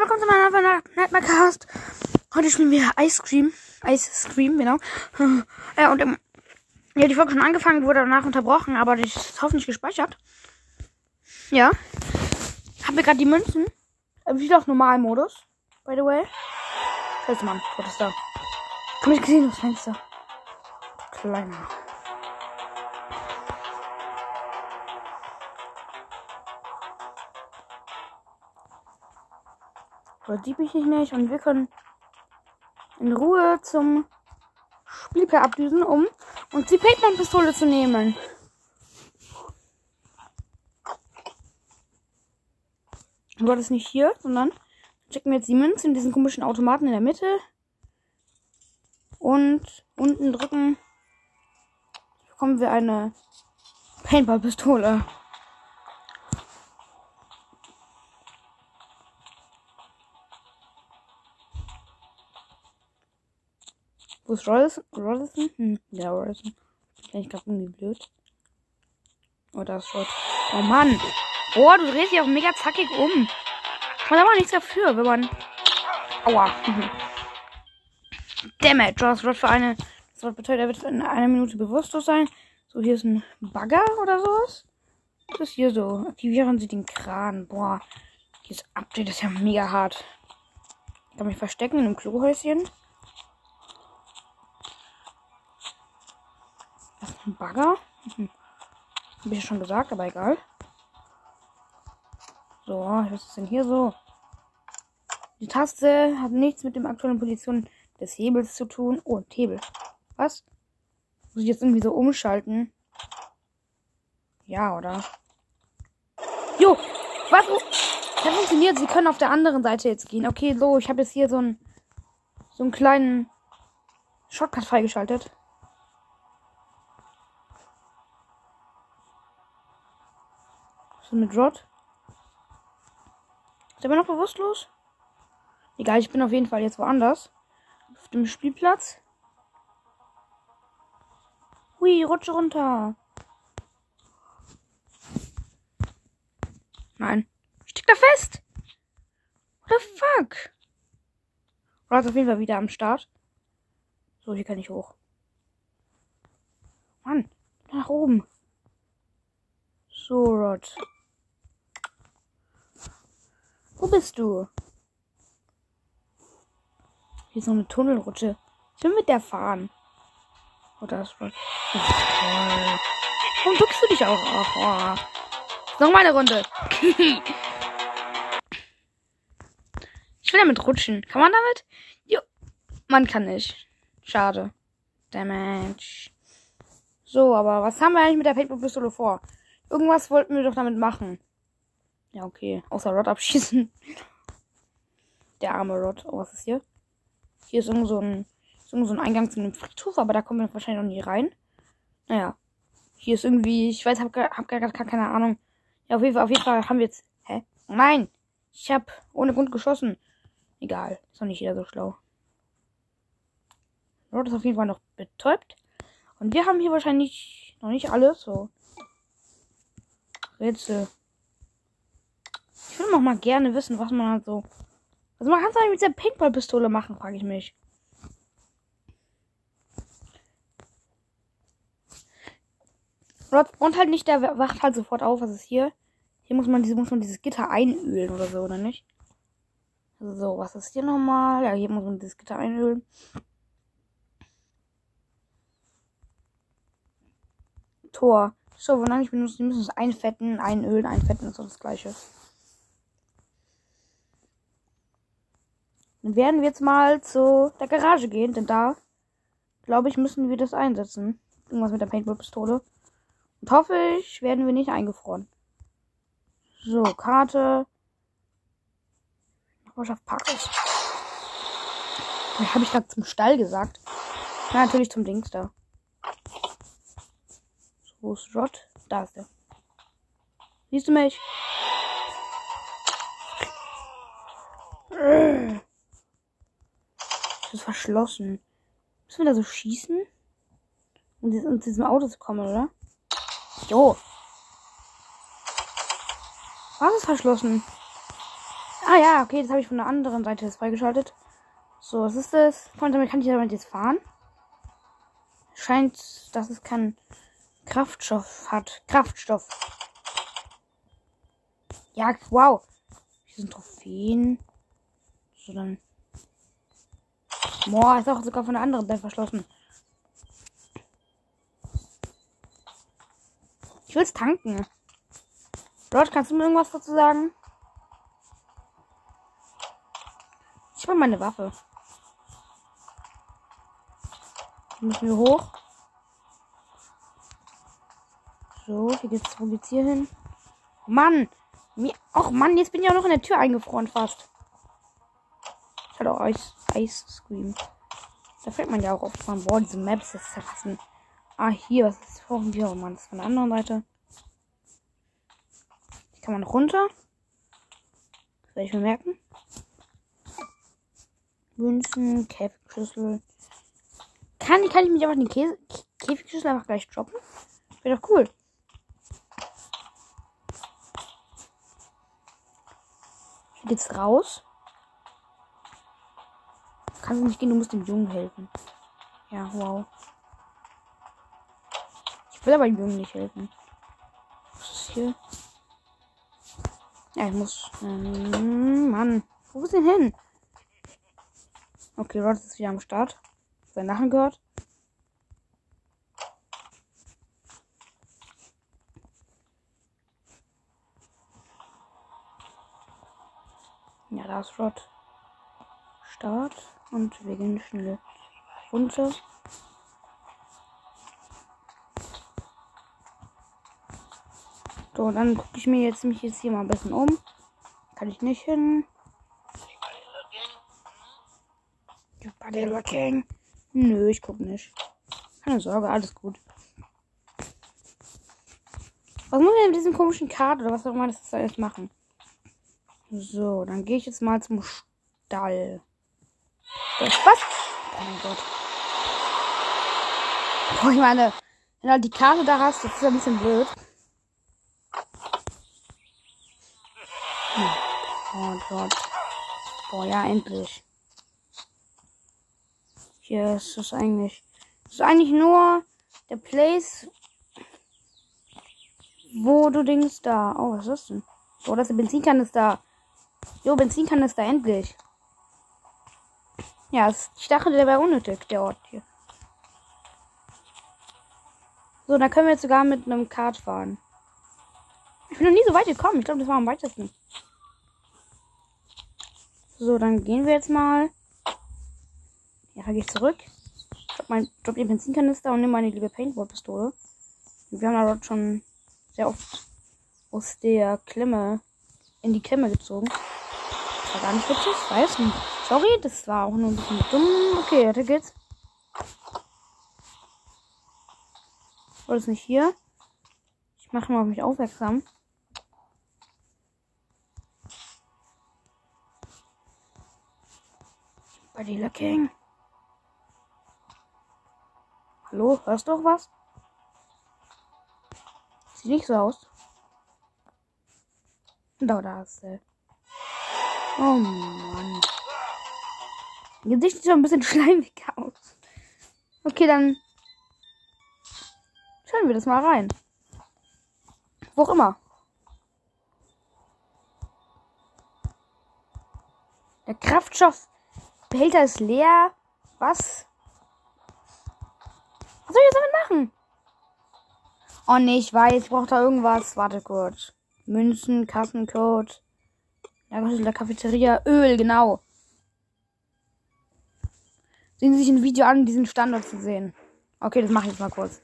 willkommen zu meiner Nightmare Cast. Heute spielen wir Ice Cream. Ice Cream, genau. Ja, und ähm, ja, die Folge schon angefangen, wurde danach unterbrochen, aber die ist hoffentlich gespeichert. Ja. Haben wir gerade die Münzen. Äh, wieder auf Normalmodus, by the way. Scheiße, Mann. Was ist da? Komm, ich gesehen das Fenster. Kleiner. Dort sieht mich nicht und wir können in Ruhe zum Spielplatz abdüsen, um uns die Pac-Man-Pistole zu nehmen. Dort ist nicht hier, sondern checken wir jetzt die Münze in diesen komischen Automaten in der Mitte. Und unten drücken bekommen wir eine Paintball-Pistole. Wo ist Rollison? Rollison? Hm, ja, Rollison. Ich glaube irgendwie blöd. Oh, da ist Rod. Oh Mann. Oh, du drehst dich auch mega zackig um. Man hat aber nichts dafür, wenn man. Aua. Dammit. Du hast Rod für eine. Das bedeutet, er wird in einer Minute bewusstlos sein. So, hier ist ein Bagger oder sowas. Was ist hier so? Aktivieren Sie den Kran. Boah. Dieses Update ist ja mega hart. Ich kann mich verstecken in einem Klohäuschen. Ein Bagger. Hm. Hab ich schon gesagt, aber egal. So, was ist denn hier so? Die Taste hat nichts mit dem aktuellen Position des Hebels zu tun. Oh, Hebel. Was? Muss ich jetzt irgendwie so umschalten? Ja, oder? Jo! Was? Das funktioniert. Sie können auf der anderen Seite jetzt gehen. Okay, so, ich habe jetzt hier so einen so einen kleinen Shortcut freigeschaltet. So mit Rod. Ist er immer noch bewusstlos? Egal, ich bin auf jeden Fall jetzt woanders. Auf dem Spielplatz. Hui, rutsche runter. Nein. Steck da fest. What the fuck? Rod ist auf jeden Fall wieder am Start. So, hier kann ich hoch. Mann, nach oben. So, Rod. Wo bist du? Hier ist noch eine Tunnelrutsche. Ich will mit der fahren. Oh, da ist was. Warum duckst du dich auch? Oh. Noch mal eine Runde. ich will damit rutschen. Kann man damit? Jo. Man kann nicht. Schade. Damage. So, aber was haben wir eigentlich mit der Paintball-Pistole vor? Irgendwas wollten wir doch damit machen. Ja, okay. Außer Rod abschießen. Der arme Rod. Oh, was ist hier? Hier ist irgendwo so ein, ist irgendwo so ein Eingang zu einem Friedhof, aber da kommen wir wahrscheinlich noch nie rein. Naja. Hier ist irgendwie, ich weiß, hab, hab gar, gar keine Ahnung. Ja, auf jeden Fall, auf jeden Fall haben wir jetzt. Hä? Nein! Ich hab ohne Grund geschossen. Egal. Ist doch nicht jeder so schlau. Rod ist auf jeden Fall noch betäubt. Und wir haben hier wahrscheinlich noch nicht alles. So. Rätsel würde noch mal gerne wissen, was man halt so. Was man kann eigentlich mit dieser Paintball-Pistole machen, frage ich mich. Und halt nicht, der wacht halt sofort auf. Was ist hier? Hier muss man, muss man dieses Gitter einölen oder so, oder nicht? So, was ist hier nochmal? Ja, hier muss man dieses Gitter einölen. Tor. So, wonach ich benutze, die müssen es einfetten, einölen, einfetten, ist so das gleiche. Dann werden wir jetzt mal zu der Garage gehen, denn da, glaube ich, müssen wir das einsetzen. Irgendwas mit der Paintball-Pistole. Und hoffe ich, werden wir nicht eingefroren. So, Karte. Nachbarschaft Parkhaus. Habe ich gerade zum Stall gesagt? Ja, natürlich zum Dings da. So, wo ist Rod? Da ist der. Siehst du mich? ist verschlossen. Müssen wir da so schießen? Um zu diesem Auto zu kommen, oder? Jo. Was ist verschlossen? Ah ja, okay, das habe ich von der anderen Seite jetzt freigeschaltet. So, was ist das? Und damit kann ich damit jetzt fahren. Scheint, dass es keinen Kraftstoff hat. Kraftstoff. Ja, wow. Hier sind Trophäen. So, dann. Boah, ist auch sogar von der anderen Seite verschlossen. Ich will's tanken. Lord, kannst du mir irgendwas dazu sagen? Ich will meine Waffe. Müssen wir hoch. So, hier geht's, wo geht's hier hin? Mann! Mir, Mann, jetzt bin ich auch noch in der Tür eingefroren fast. Ich hatte auch Ice, Ice Scream. Da fällt man ja auch oft von, boah, diese Maps, ist ein... Ah, hier, was ist vor hier? Oh Mann, das ist von der anderen Seite. Hier kann man runter. Das werde ich mir merken. Münzen, Käfigschüssel. Kann, kann ich mich einfach den Käse, Käfigschüssel einfach gleich droppen? Wäre doch cool. Geht's raus. Kannst nicht gehen, du musst dem Jungen helfen. Ja, wow. Ich will aber dem Jungen nicht helfen. Was ist hier? Ja, ich muss. Ähm, Mann. Wo ist denn hin? Okay, Rod ist wieder am Start. Sein Lachen gehört. Ja, da ist Rod. Start. Und wir gehen schnell runter. So, dann gucke ich mir jetzt mich jetzt hier mal ein bisschen um. Kann ich nicht hin. Looking. Nö, ich guck nicht. Keine Sorge, alles gut. Was muss ich mit diesem komischen Karte oder was auch immer das da jetzt machen? So, dann gehe ich jetzt mal zum Stall. Was? Oh mein Gott. Boah, ich meine, wenn du halt die Karte da hast, das ist ein bisschen blöd. Oh Gott. Boah, ja, endlich. Hier ist es eigentlich. Das ist eigentlich nur der Place, wo du denkst da. Oh, was ist das denn? Oh, das ist der Benzinkanister. Jo, Benzinkanister, endlich. Ja, ich dachte, der wäre unnötig, der Ort hier. So, da können wir jetzt sogar mit einem Kart fahren. Ich bin noch nie so weit gekommen. Ich glaube, das war am weitesten. So, dann gehen wir jetzt mal. Ja, gehe ich zurück. Drop, mein, drop den Benzinkanister und nehme meine liebe Paintball-Pistole. Wir haben dort schon sehr oft aus der Klemme in die Klemme gezogen. Das war gar nicht witzig, weiß nicht. Sorry, das war auch nur ein bisschen dumm. Okay, weiter geht's. War das nicht hier? Ich mache mal auf mich aufmerksam. Body looking. Hallo, hörst du auch was? Sieht nicht so aus. Da, da ist er. Oh Mann. Gesicht sieht so ein bisschen schleimig aus. Okay, dann schauen wir das mal rein. Wo auch immer. Der Kraftstoffbehälter ist leer. Was? Was soll ich jetzt damit machen? Oh nee, ich weiß, ich brauche da irgendwas. Warte kurz. Münzen, Kassencode. Ja, was ist in der Cafeteria? Öl, genau. Sehen Sie sich ein Video an, diesen Standort zu sehen. Okay, das mache ich jetzt mal kurz.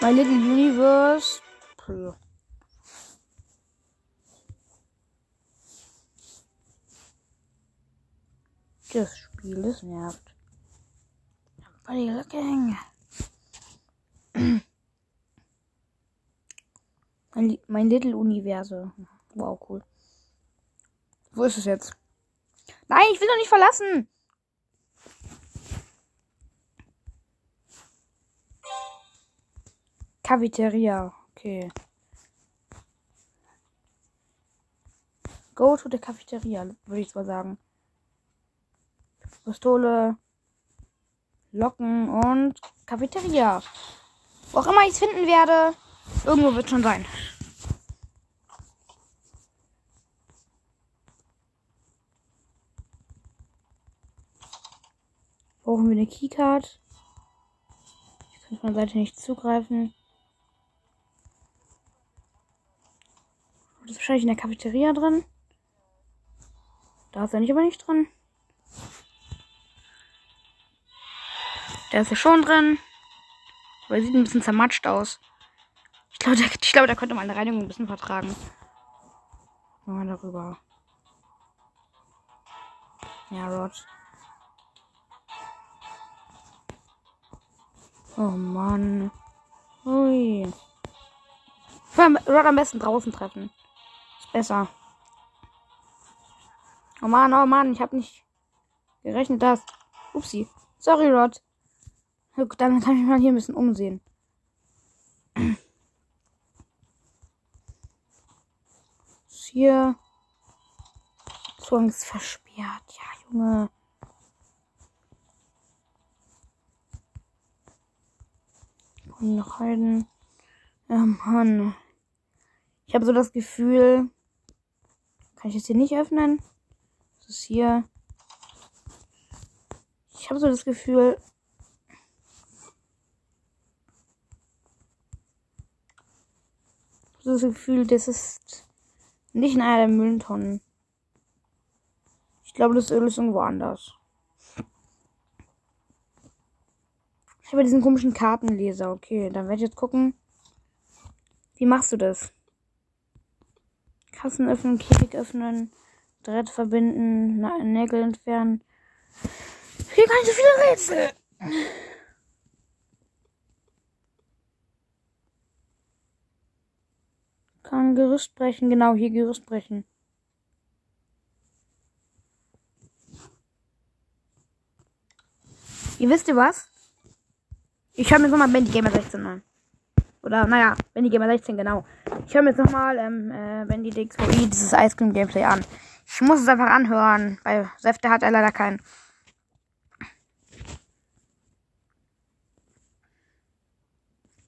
My Little Universe. Das Spiel, das nervt. Body looking. Mein, mein Little Universe. Wow, cool. Wo ist es jetzt? Nein, ich will doch nicht verlassen. Cafeteria. Okay. Go to the Cafeteria, würde ich mal sagen. Pistole, Locken und Cafeteria. Wo auch immer ich es finden werde, irgendwo wird schon sein. Brauchen wir eine Keycard. Ich kann von der Seite nicht zugreifen. Das ist wahrscheinlich in der Cafeteria drin. Da ist er nicht aber nicht drin. Der ist ja schon drin. Aber er sieht ein bisschen zermatscht aus. Ich glaube, der, ich glaube, da könnte man eine Reinigung ein bisschen vertragen. Wir darüber. Ja, Rod. Oh Mann. Ui. Rod am besten draußen treffen. Besser. Oh Mann, oh Mann, ich habe nicht gerechnet, dass. Upsi. Sorry, Rod. Dann kann ich mich mal hier ein bisschen umsehen. Hier. Zugang versperrt. Ja, Junge. Und noch halten. Ja, Mann. Ich habe so das Gefühl. Kann ich das hier nicht öffnen? Das ist hier. Ich habe so das Gefühl. So das Gefühl, das ist nicht in einer der Mülltonnen. Ich glaube, das Öl ist irgendwo anders. Ich habe diesen komischen Kartenleser. Okay, dann werde ich jetzt gucken. Wie machst du das? Kassen öffnen, Käfig öffnen. Draht verbinden, Nägel entfernen. Hier kann ich so viele Rätsel. Kann Gerüst brechen, genau, hier Gerüst brechen. Ihr wisst ihr was? Ich höre mir nochmal Bendy Gamer 16 an. Oder, naja, Bendy Gamer 16, genau. Ich höre mir jetzt nochmal ähm, äh, Bendy DXVI, dieses Ice Cream Gameplay an. Ich muss es einfach anhören, weil Säfte hat er leider keinen.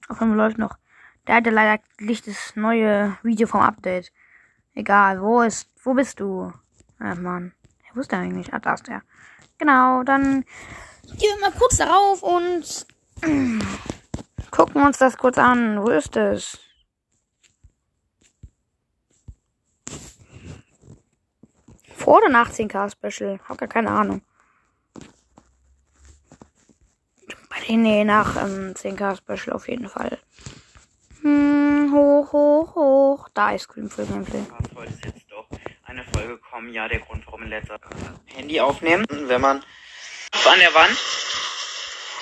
Aufnahme läuft noch. Der hatte leider nicht das neue Video vom Update. Egal, wo ist, wo bist du? Ach man, ist der eigentlich? Ah, da ist der. Genau, dann gehen wir mal kurz darauf und gucken uns das kurz an. Wo ist es? Vor oder nach 10k Special? Hab gar keine Ahnung. Nee, nach ähm, 10k Special auf jeden Fall. Hm, hoch, hoch, hoch. Da Ice Cream für Gameplay. Heute ist jetzt doch eine Folge kommen. Ja, der Grund, warum in letzter Handy aufnehmen, wenn man an der Wand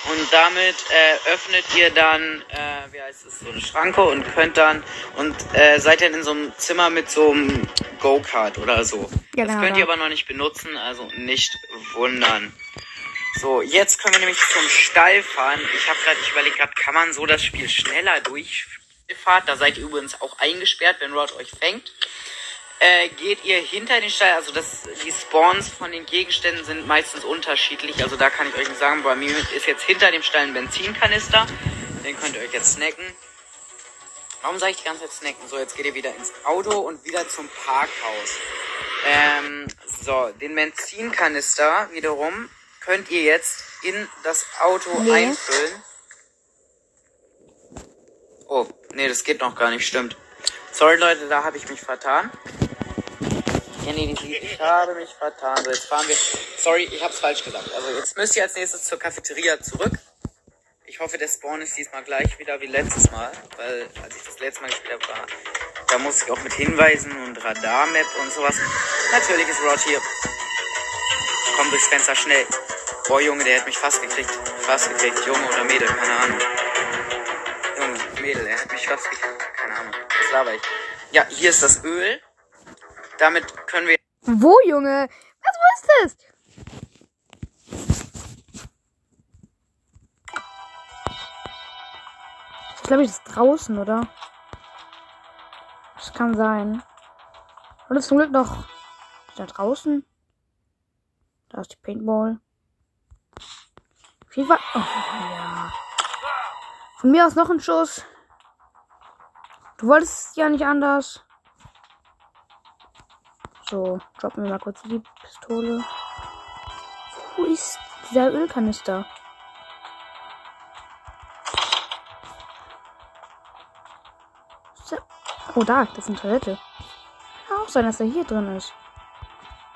und damit äh, öffnet ihr dann, äh, wie heißt es, so eine Schranke und könnt dann und äh, seid dann in so einem Zimmer mit so einem Go-Kart oder so. Ja, das genau, könnt ihr aber noch nicht benutzen, also nicht wundern. So, jetzt können wir nämlich zum Stall fahren. Ich habe gerade, ich überlege gerade, kann man so das Spiel schneller durchfahren? Da seid ihr übrigens auch eingesperrt, wenn Rod euch fängt äh, geht ihr hinter den Stall, also das, die Spawns von den Gegenständen sind meistens unterschiedlich, also da kann ich euch nicht sagen, bei mir ist jetzt hinter dem Stall ein Benzinkanister, den könnt ihr euch jetzt snacken. Warum sage ich die ganze Zeit snacken? So, jetzt geht ihr wieder ins Auto und wieder zum Parkhaus. Ähm, so, den Benzinkanister wiederum könnt ihr jetzt in das Auto nee. einfüllen. Oh, nee, das geht noch gar nicht, stimmt. Sorry Leute, da habe ich mich vertan. Kenny, ich habe mich vertan. So, jetzt fahren wir. Sorry, ich habe es falsch gesagt. Also jetzt müsst ihr als nächstes zur Cafeteria zurück. Ich hoffe, der Spawn ist diesmal gleich wieder wie letztes Mal, weil als ich das letzte Mal gespielt habe, war, da musste ich auch mit Hinweisen und Radarmap und sowas. Natürlich ist Rod hier. komm durchs Fenster schnell. Boah, Junge, der hat mich fast gekriegt. Fast gekriegt. Junge oder Mädel, keine Ahnung. Junge, Mädel, er hat mich fast gekriegt. Keine Ahnung. Was laber ich? Ja, hier ist das Öl. Damit können wir. Wo, Junge? Was, wo ist das? Ich glaube, ich ist draußen, oder? Das kann sein. Und zum Glück noch da draußen. Da ist die Paintball. Jeden Fall. Oh, ja. Von mir aus noch ein Schuss. Du wolltest ja nicht anders. So, droppen wir mal kurz die Pistole. Wo ist dieser Ölkanister? Oh, da, das ist eine Toilette. Kann auch sein, dass er hier drin ist.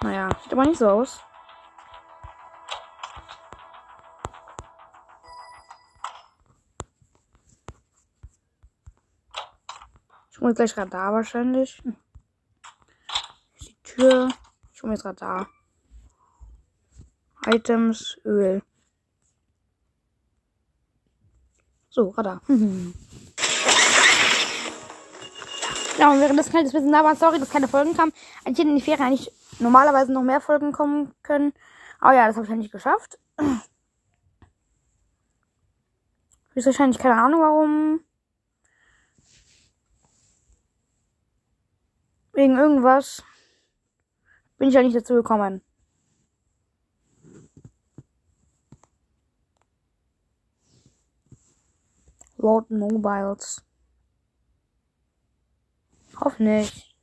Naja, sieht aber nicht so aus. Ich hole gleich Radar wahrscheinlich. Die Tür. Ich hole jetzt Radar. Items, Öl. So, Radar. Ja, und während das schnell ein bisschen war, sorry, dass keine Folgen kamen. Eigentlich hätten in die Ferien eigentlich normalerweise noch mehr Folgen kommen können. Aber ja, das habe ich ja nicht geschafft. Ist wahrscheinlich keine Ahnung warum. Wegen irgendwas bin ich ja nicht dazu gekommen. Road Mobiles. Hoffentlich.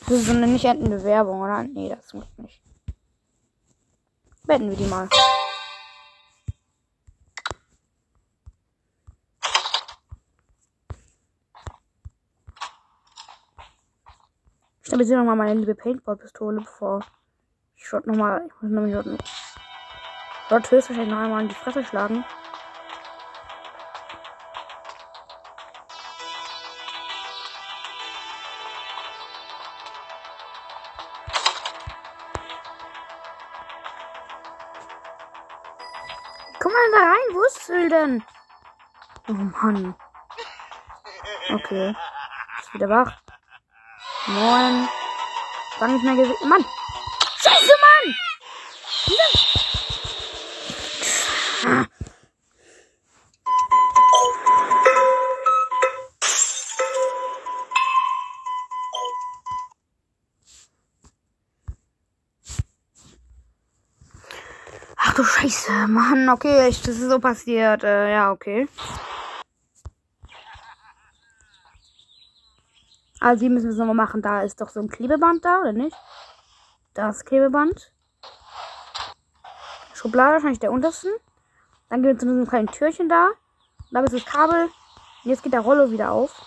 Das ist so eine nicht endende Werbung, oder? Nee, das muss nicht. Betten wir die mal. Stabilisiere nochmal meine liebe Paintball-Pistole, bevor ich dort nochmal. Ich muss nämlich dort, dort höchstwahrscheinlich noch einmal in die Fresse schlagen. Komm mal da rein, wo ist Öl denn? Oh Mann. Okay. Ist wieder wach. Moin. War nicht mehr gesehen. Mann! Scheiße, Mann! Ah. Ach du Scheiße, Mann, okay, ich, das ist so passiert. Äh, ja, okay. Also hier müssen wir es nochmal machen. Da ist doch so ein Klebeband da, oder nicht? Das Klebeband. Schublade, wahrscheinlich der untersten. Dann gehen wir zu einem kleinen Türchen da. Da ist das Kabel. Und jetzt geht der Rollo wieder auf.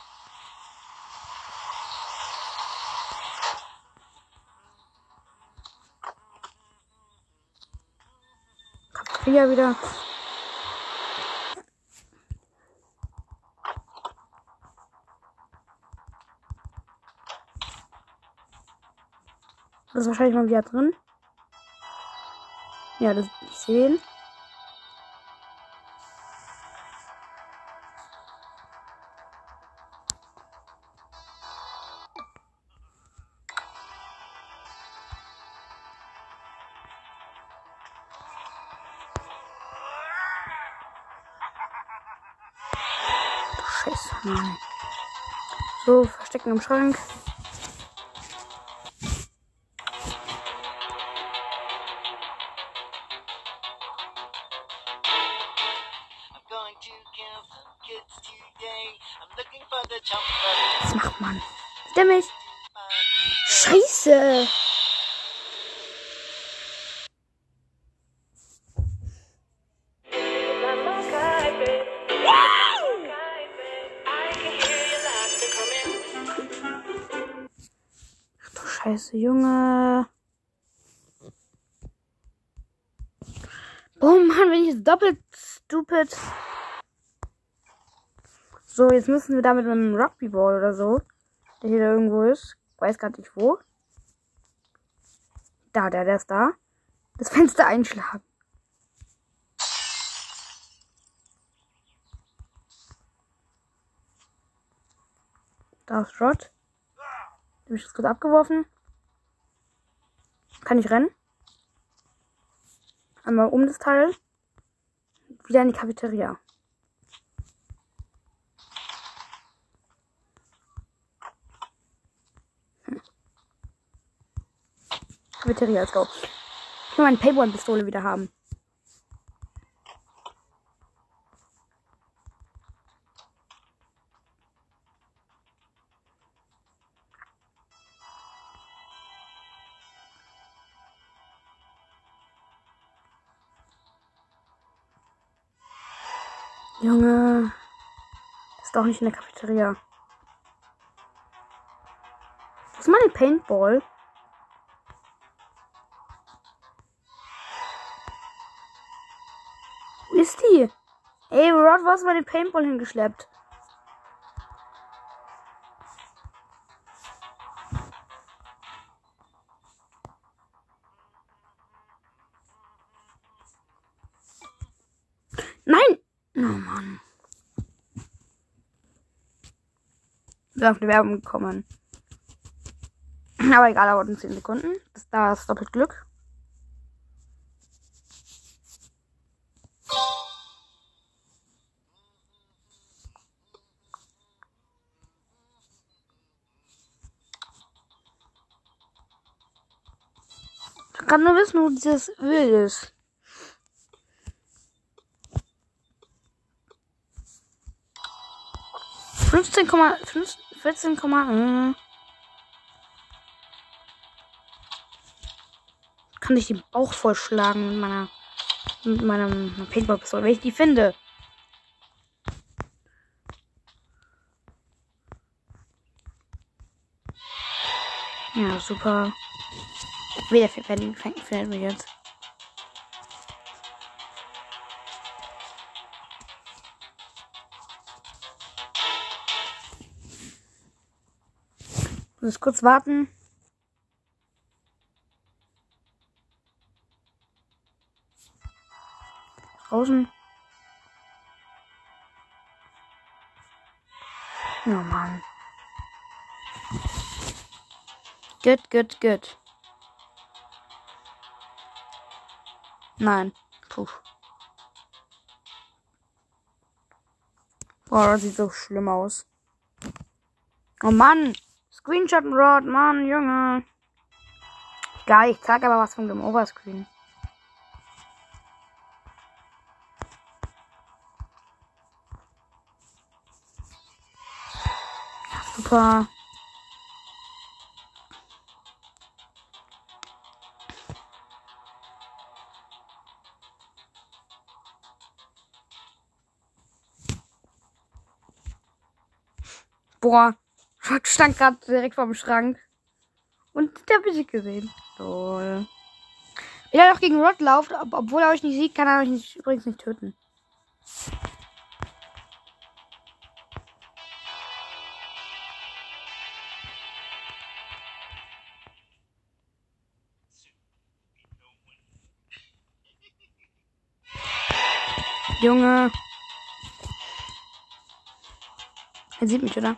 Hier wieder. Das ist wahrscheinlich mal wieder drin. Ja, das ich sehen. Scheiße, Mann. So, verstecken im Schrank. Scheiße, Junge. Oh Mann, wenn ich jetzt doppelt stupid. So, jetzt müssen wir da mit einem Rugbyball oder so, der hier da irgendwo ist. Weiß gar nicht wo. Da, der, der ist da. Das Fenster einschlagen. Da ist Rod. Hab ich jetzt kurz abgeworfen. Kann ich rennen? Einmal um das Teil. Wieder in die Cafeteria. Hm. Cafeteria, let's go. Ich will meine Paintball-Pistole wieder haben. Junge. Ist doch nicht in der Cafeteria. Wo ist meine Paintball? Wo ist die? Ey, Rod, hast du meine Paintball hingeschleppt? auf die Werbung gekommen. Aber egal, dauert in 10 Sekunden. Das, da ist doppelt Glück. Ich kann nur wissen, wo dieses Öl ist. Fünfzehn Komma fünf. 14, kann ich den Bauch vollschlagen mit meiner mit meinem Paintball-Pistole, wenn ich die finde. Ja, super. Wieder findet mich jetzt. Muss kurz warten. Draußen. Oh Mann. Gut, gut, gut. Nein. Puh. Boah, das sieht so schlimm aus. Oh Mann. Screenshot Rod, Mann, Junge. Geil, ich zeig aber was von dem Overscreen. Super. Boah, Rod stand gerade direkt vorm Schrank. Und der hab ich gesehen. Toll. Wenn er doch gegen Rod lauft, ob, obwohl er euch nicht sieht, kann er euch nicht, übrigens nicht töten. Junge. Er sieht mich, oder?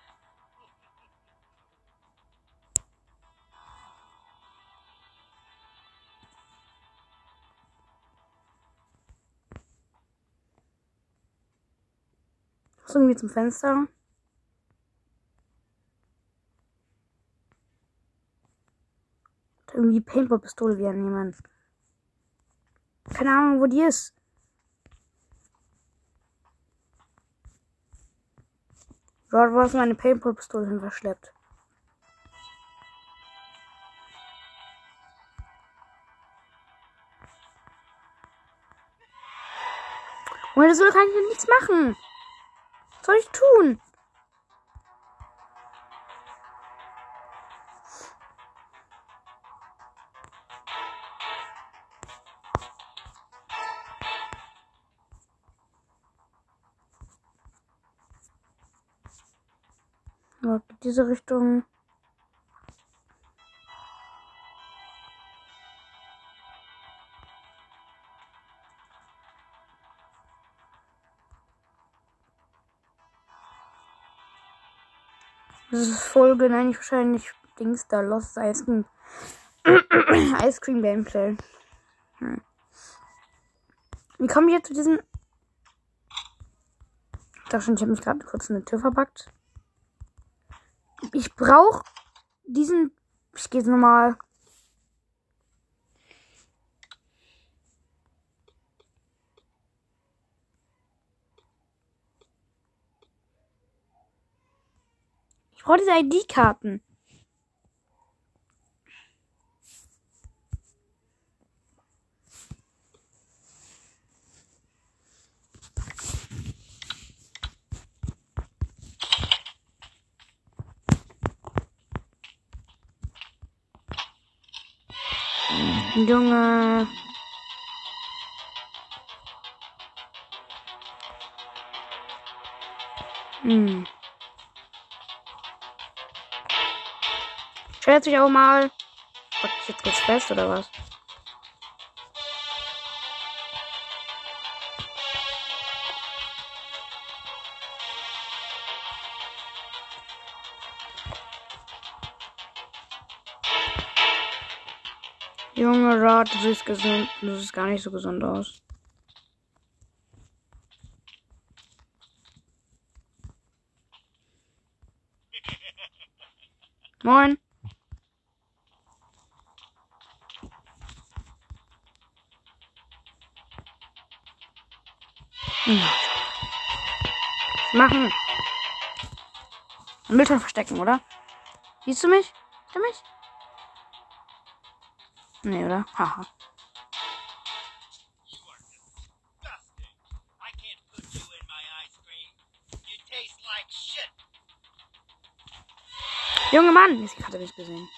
Muss irgendwie zum Fenster. Irgendwie Paintball-Pistole wieder nehmen. Keine Ahnung, wo die ist. Dort war es meine Paintball-Pistole hin verschleppt. Ohne so kann ich ja nichts machen soll ich tun? Diese Richtung. Folge, nein, nicht wahrscheinlich Dings da, Lost Ice Cream. Ice Cream Gameplay. Hm. Wie kommen wir zu diesem. Ich dachte schon, ich habe mich gerade kurz in eine Tür verbackt. Ich brauche diesen. Ich gehe jetzt nochmal. Ich brauche diese ID-Karten. Junge. Hm. Stellt sich auch mal. Gott, jetzt geht's fest oder was? Junge Rat, du siehst gesund. Du siehst gar nicht so gesund aus. Moin. Machen. Am Müllton verstecken, oder? Siehst du mich? Siehst du mich? Nee, oder? Haha. Junge Mann! Jetzt hat er mich gesehen.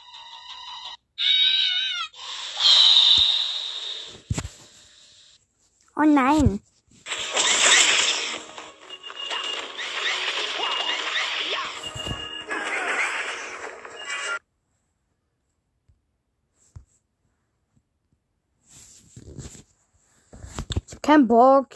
Oh nein! Keinen Bock.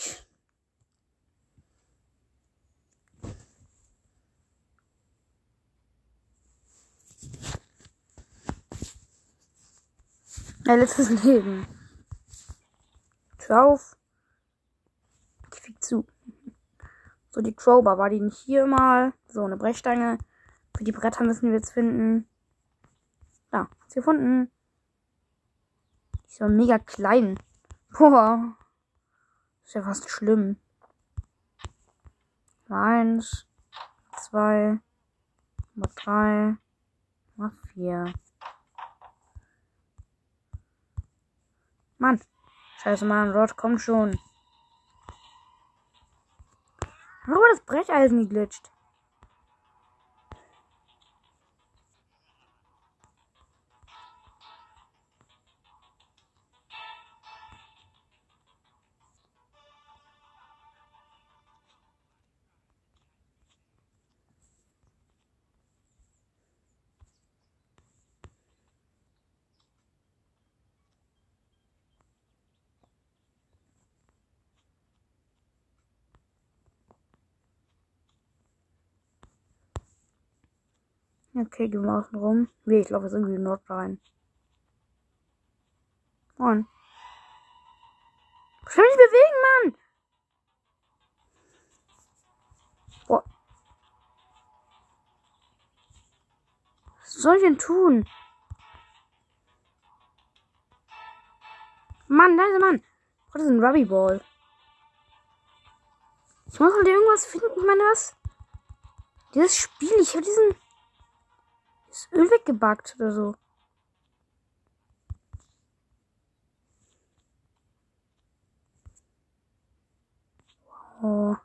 Mein letztes Leben. Tür. Ich fick zu. So, die Crowbar war die nicht hier mal. So, eine Brechstange. Für die Bretter müssen wir jetzt finden. Da, hat's gefunden. Die ist aber mega klein. Boah. Ist ja fast schlimm. Eins, zwei, Nummer drei, Nummer vier. Mann. Scheiße, Mann. Rod, komm schon. Warum das Brecheisen geglitscht? Okay, gehen wir außen rum. Nee, ich laufe jetzt irgendwie in Nord rein. Moin. Ich kann mich bewegen, Mann! Boah. Was soll ich denn tun? Mann, da ist ein Mann. Was ist ein Rubby Ball? Ich muss halt irgendwas finden. Ich meine, was? Dieses Spiel, ich habe diesen. Das Öl weggebackt oder so. Oh.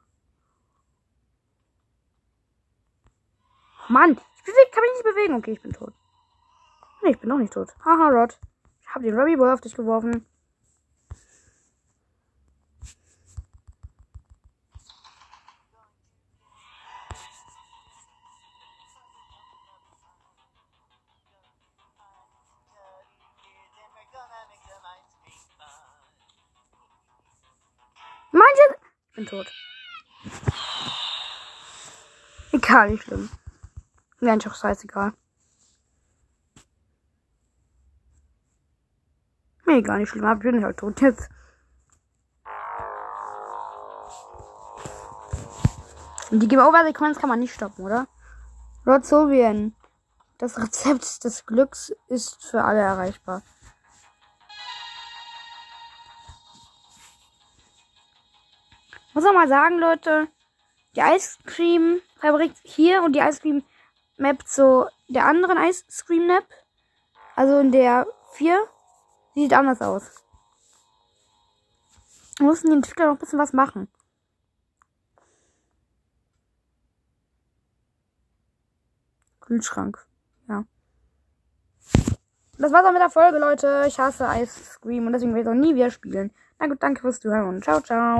Mann, ich beweg, kann mich nicht bewegen. Okay, ich bin tot. Nee, ich bin noch nicht tot. Haha, Rod. Ich habe den Ruby Ball auf dich geworfen. Bin tot. Egal, nicht schlimm. Mir eigentlich auch scheißegal. Mir gar nicht schlimm, aber ich bin halt tot jetzt. Und die Game-Over-Sequenz kann man nicht stoppen, oder? Sylvian. Das Rezept des Glücks ist für alle erreichbar. Muss auch mal sagen, Leute, die Ice Cream Fabrik hier und die Ice Cream Map zu der anderen Ice Cream Map, also in der 4, sieht anders aus. Wir mussten die Entwickler noch ein bisschen was machen. Kühlschrank. Ja. Das war's auch mit der Folge, Leute. Ich hasse Ice Cream und deswegen werde ich auch nie wieder spielen. Danke, danke fürs Zuhören und ciao, ciao.